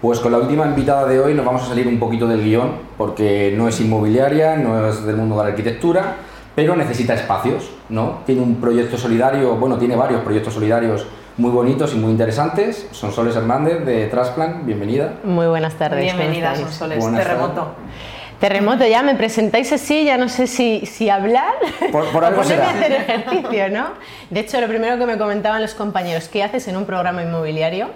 Pues con la última invitada de hoy nos vamos a salir un poquito del guion, porque no es inmobiliaria, no es del mundo de la arquitectura, pero necesita espacios, ¿no? Tiene un proyecto solidario, bueno, tiene varios proyectos solidarios muy bonitos y muy interesantes. Son Soles Hernández de Transplant, bienvenida. Muy buenas tardes. Bienvenida, Sonsoles. Terremoto. Terremoto, ya me presentáis así, ya no sé si, si hablar Por, por algo o ponerme será. a hacer ejercicio, ¿no? De hecho, lo primero que me comentaban los compañeros, ¿qué haces en un programa inmobiliario?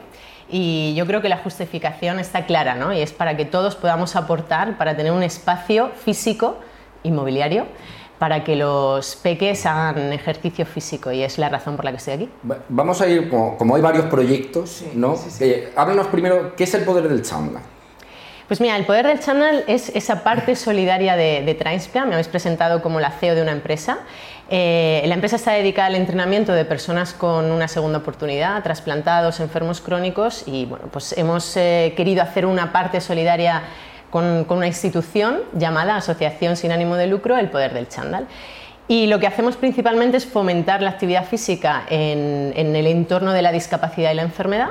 Y yo creo que la justificación está clara, ¿no? Y es para que todos podamos aportar, para tener un espacio físico inmobiliario, para que los peques hagan ejercicio físico, y es la razón por la que estoy aquí. Va- Vamos a ir, como, como hay varios proyectos, ¿no? Eh, háblanos primero, ¿qué es el poder del chamba? Pues mira, el poder del channel es esa parte solidaria de, de Transplant. Me habéis presentado como la CEO de una empresa. Eh, la empresa está dedicada al entrenamiento de personas con una segunda oportunidad, trasplantados, enfermos crónicos y bueno, pues hemos eh, querido hacer una parte solidaria con, con una institución llamada Asociación Sin Ánimo de Lucro, El Poder del Chándal. Y lo que hacemos principalmente es fomentar la actividad física en, el entorno de la discapacidad y la enfermedad.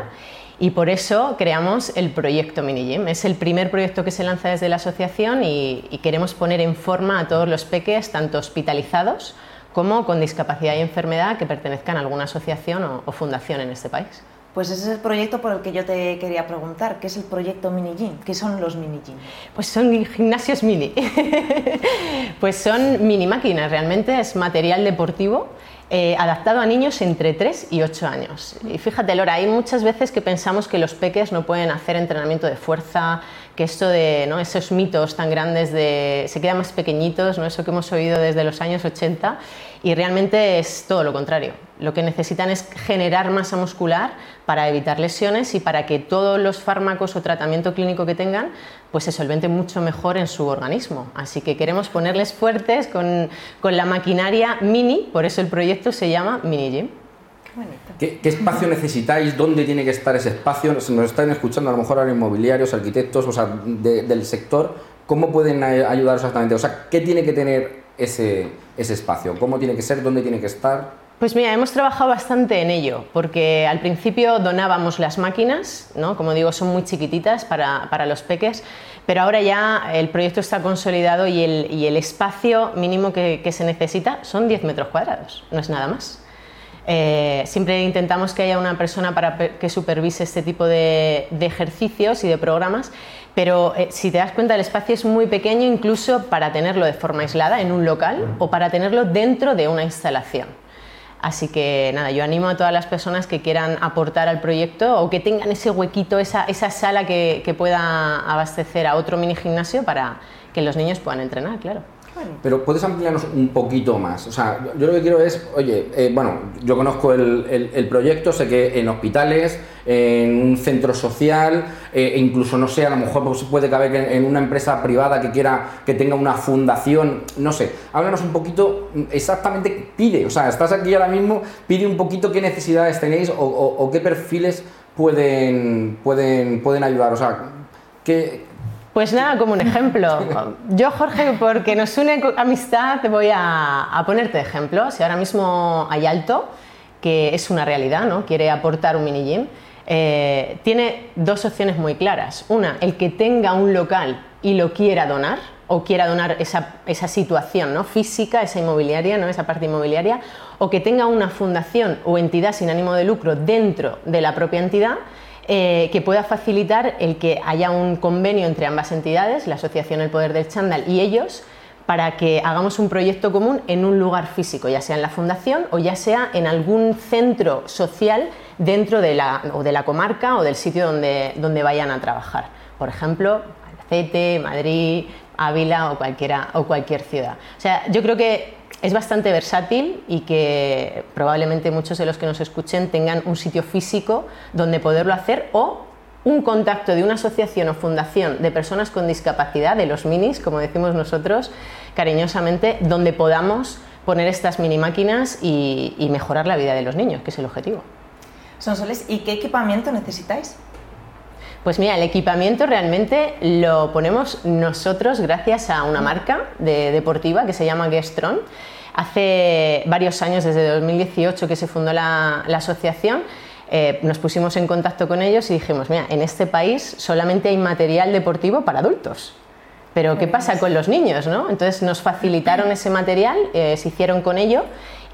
Y por eso creamos el proyecto Mini Gym. Es el primer proyecto que se lanza desde la asociación y, queremos poner en forma a todos los peques, tanto hospitalizados como con discapacidad y enfermedad que pertenezcan a alguna asociación o fundación en este país. Pues ese es el proyecto por el que yo te quería preguntar, ¿qué es el proyecto Mini Gym? ¿Qué son los Mini Gym? Pues son gimnasios mini. pues son mini máquinas, realmente es material deportivo eh, adaptado a niños entre 3 y 8 años. Y fíjate, Lora, hay muchas veces que pensamos que los peques no pueden hacer entrenamiento de fuerza, que esto de ¿no? esos mitos tan grandes de se quedan más pequeñitos, ¿no? eso que hemos oído desde los años 80, y realmente es todo lo contrario. Lo que necesitan es generar masa muscular para evitar lesiones y para que todos los fármacos o tratamiento clínico que tengan pues se solventen mucho mejor en su organismo. Así que queremos ponerles fuertes con la maquinaria mini, por eso el proyecto se llama Mini Gym. Qué. ¿Qué, espacio necesitáis? ¿Dónde tiene que estar ese espacio? Si nos están escuchando a lo mejor ahora inmobiliarios, arquitectos, o sea, de- del sector, ¿cómo pueden ayudar exactamente? O sea, ¿qué tiene que tener ese, ese espacio? ¿Cómo tiene que ser? ¿Dónde tiene que estar? Pues mira, hemos trabajado bastante en ello, porque al principio donábamos las máquinas, ¿no? como digo, son muy chiquititas para, para los peques, pero ahora ya el proyecto está consolidado y el, y el espacio mínimo que, que se necesita son 10 metros cuadrados, no es nada más. Eh, siempre intentamos que haya una persona para que supervise este tipo de, de ejercicios y de programas, pero eh, si te das cuenta el espacio es muy pequeño incluso para tenerlo de forma aislada en un local o para tenerlo dentro de una instalación. Así que nada, yo animo a todas las personas que quieran aportar al proyecto o que tengan ese huequito, esa, esa sala que, que pueda abastecer a otro mini gimnasio para que los niños puedan entrenar, claro. Pero puedes ampliarnos un poquito más. O sea, yo- lo que quiero es, oye, eh, bueno, yo conozco el, el- proyecto, sé que en hospitales, en un centro social, eh, incluso, no sé, a lo mejor pues, puede caber en, en una empresa privada que quiera que tenga una fundación, no sé. Háblanos un poquito mm, exactamente pide. O sea, estás aquí ahora mismo, pide un poquito qué necesidades tenéis o, o- o qué perfiles pueden, pueden, pueden ayudar. O sea, qué, Pues nada, como un ejemplo. Yo, Jorge, porque nos une amistad, voy a, a ponerte de ejemplo. Si ahora mismo hay Alto, que es una realidad, ¿no? quiere aportar un mini gym, eh, tiene dos opciones muy claras. Una, el que tenga un local y lo quiera donar, o quiera donar esa, esa situación ¿no? física, esa inmobiliaria, ¿no? esa parte inmobiliaria, o que tenga una fundación o entidad sin ánimo de lucro dentro de la propia entidad eh, que pueda facilitar el que haya un convenio entre ambas entidades, la Asociación El Poder del Chándal y ellos, para que hagamos un proyecto común en un lugar físico, ya sea en la fundación o ya sea en algún centro social dentro de la, o de la comarca o del sitio donde, donde vayan a trabajar. Por ejemplo, Albacete, Madrid, Ávila o, cualquiera, o cualquier ciudad. O sea, yo creo que es bastante versátil y que probablemente muchos de los que nos escuchen tengan un sitio físico donde poderlo hacer o un contacto de una asociación o fundación de personas con discapacidad, de los minis, como decimos nosotros cariñosamente, donde podamos poner estas mini máquinas y, y mejorar la vida de los niños, que es el objetivo. Sonsoles, ¿y qué equipamiento necesitáis? Pues mira, el equipamiento realmente lo ponemos nosotros gracias a una marca de- deportiva que se llama Gestron. Hace varios años, desde 2018 que se fundó la, la asociación, eh, nos pusimos en contacto con ellos y dijimos, mira, en este país solamente hay material deportivo para adultos. Pero ¿qué pasa con los niños? ¿no? Entonces nos facilitaron ese material, eh, se hicieron con ello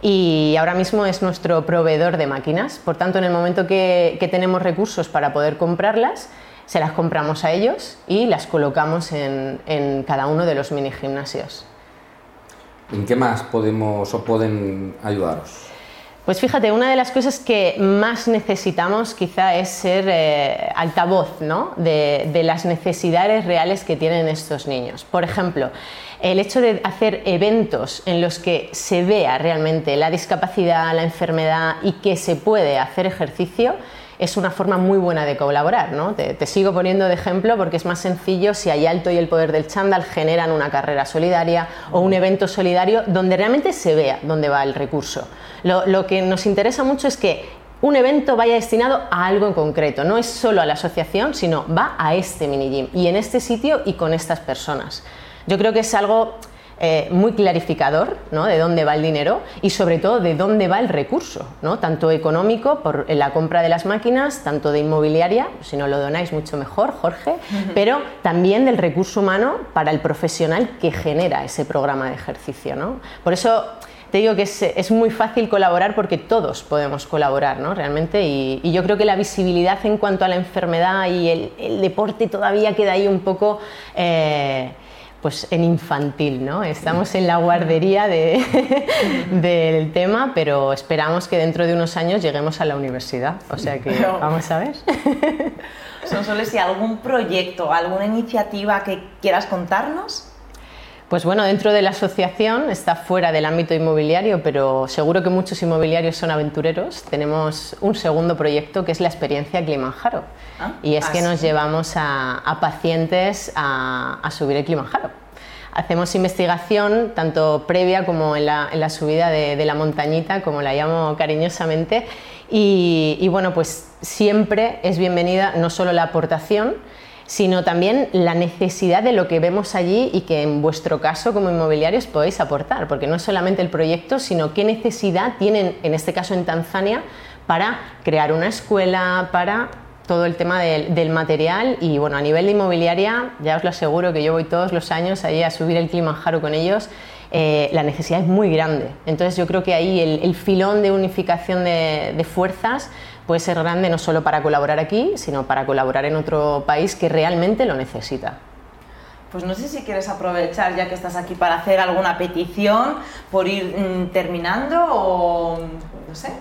y ahora mismo es nuestro proveedor de máquinas. Por tanto, en el momento que, tenemos recursos para poder comprarlas, se las compramos a ellos y las colocamos en, cada uno de los mini gimnasios. ¿En qué más podemos o pueden ayudaros? Pues fíjate, una de las cosas que más necesitamos quizá es ser eh, altavoz ¿no? de, de, las necesidades reales que tienen estos niños. Por ejemplo, el hecho de hacer eventos en los que se vea realmente la discapacidad, la enfermedad y que se puede hacer ejercicio es una forma muy buena de colaborar. ¿no? Te, sigo poniendo de ejemplo porque es más sencillo si hay alto y el poder del chándal generan una carrera solidaria o un evento solidario donde realmente se vea dónde va el recurso. Lo, lo que nos interesa mucho es que un evento vaya destinado a algo en concreto, no es solo a la asociación, sino va a este mini gym y en este sitio y con estas personas. Yo creo que es algo eh, muy clarificador ¿no? de dónde va el dinero y sobre todo de dónde va el recurso, ¿no? tanto económico por la compra de las máquinas, tanto de inmobiliaria, si no lo donáis mucho mejor, Jorge, pero también del recurso humano para el profesional que genera ese programa de ejercicio. ¿no? Por eso te digo que es, muy fácil colaborar porque todos podemos colaborar, ¿no? Realmente, y, yo creo que la visibilidad en cuanto a la enfermedad y el, deporte todavía queda ahí un poco... Eh, pues en infantil, ¿no? Estamos en la guardería del tema, pero esperamos que dentro de unos años lleguemos a la universidad. O sea que vamos a ver. Sonsoles, ¿y algún proyecto, alguna iniciativa que quieras contarnos? Pues bueno, dentro de la asociación está fuera del ámbito inmobiliario, pero seguro que muchos inmobiliarios son aventureros. Tenemos un segundo proyecto que es la experiencia Kilimanjaro. Ah, y es que nos llevamos a, pacientes a, subir el Kilimanjaro. Hacemos investigación tanto previa como en la, subida de, la montañita, como la llamo cariñosamente. Y, y bueno, pues siempre es bienvenida no solo la aportación, sino también la necesidad de lo que vemos allí y que en vuestro caso como inmobiliarios podéis aportar, porque no es solamente el proyecto, sino qué necesidad tienen, en este caso en Tanzania, para crear una escuela, para todo el tema del, material y bueno, a nivel de inmobiliaria, ya os lo aseguro que yo voy todos los años allí a subir el Kilimanjaro con ellos, eh, la necesidad es muy grande. Entonces yo creo que ahí el, filón de unificación de fuerzas puede ser grande no solo para colaborar aquí, sino para colaborar en otro país que realmente lo necesita. Pues no sé si quieres aprovechar ya que estás aquí para hacer alguna petición por ir mm, terminando o no sé.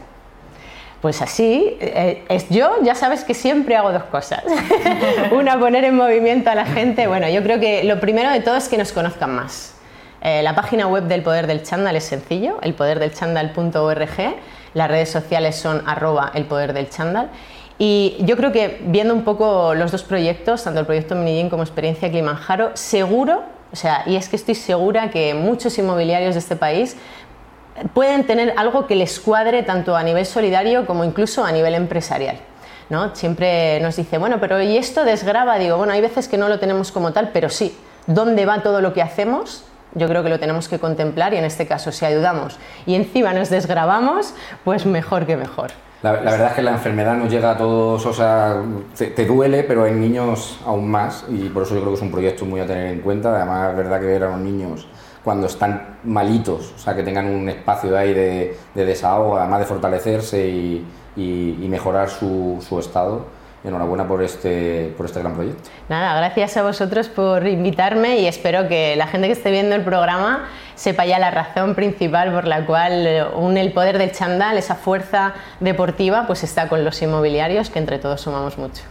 Pues así, eh, es yo ya sabes que siempre hago dos cosas. Una, poner en movimiento a la gente. Bueno, yo creo que lo primero de todo es que nos conozcan más. Eh, la página web del Poder del Chándal es sencillo, elpoderdelchandal.org las redes sociales son arroba el poder del chándal. Y yo creo que viendo un poco los dos proyectos, tanto el proyecto Minigin como Experiencia Kilimanjaro, seguro, o sea, y es que estoy segura que muchos inmobiliarios de este país pueden tener algo que les cuadre tanto a nivel solidario como incluso a nivel empresarial. ¿no? Siempre nos dice, bueno, pero ¿y esto desgraba? Digo, bueno, hay veces que no lo tenemos como tal, pero sí, ¿dónde va todo lo que hacemos? Yo creo que lo tenemos que contemplar y en este caso si ayudamos y encima nos desgrabamos, pues mejor que mejor. La, verdad es que la enfermedad nos llega a todos, o sea, te, duele, pero en niños aún más y por eso yo creo que es un proyecto muy a tener en cuenta. Además, es verdad que ver a los niños cuando están malitos, o sea, que tengan un espacio ahí de, desahogo, además de fortalecerse y, mejorar su, su estado, enhorabuena por este, por este gran proyecto. Nada, gracias a vosotros por invitarme y espero que la gente que esté viendo el programa sepa ya la razón principal por la cual eh, une el poder del chandal, esa fuerza deportiva, pues está con los inmobiliarios, que entre todos sumamos mucho.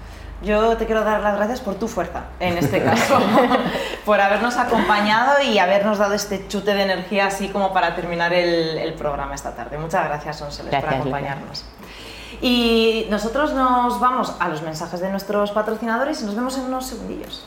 Yo te quiero dar las gracias por tu fuerza, en este caso, por habernos acompañado y habernos dado este chute de energía así como para terminar el, programa esta tarde. Muchas gracias, Sonseles, por acompañarnos. Y nosotros nos vamos a los mensajes de nuestros patrocinadores y nos vemos en unos segundillos.